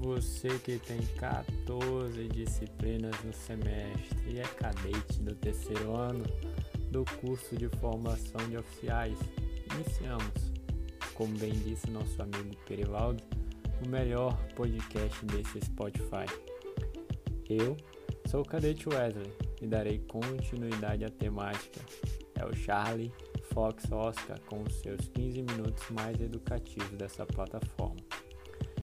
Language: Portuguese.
você que tem 14 disciplinas no semestre e é cadete do terceiro ano do curso de formação de oficiais, iniciamos, como bem disse nosso amigo Perivaldo, o melhor podcast desse Spotify. Eu sou o cadete Wesley e darei continuidade à temática. É o Charlie Fox Oscar com os seus 15 minutos mais educativos dessa plataforma.